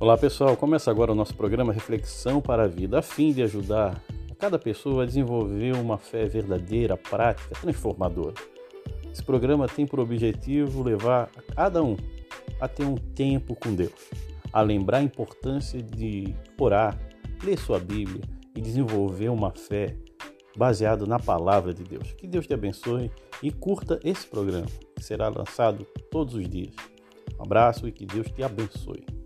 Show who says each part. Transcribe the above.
Speaker 1: Olá pessoal, começa agora o nosso programa Reflexão para a Vida, a fim de ajudar cada pessoa a desenvolver uma fé verdadeira, prática, transformadora. Esse programa tem por objetivo levar cada um a ter um tempo com Deus, a lembrar a importância de orar, ler sua Bíblia e desenvolver uma fé baseada na palavra de Deus. Que Deus te abençoe e curta esse programa, que será lançado todos os dias. Um abraço e que Deus te abençoe.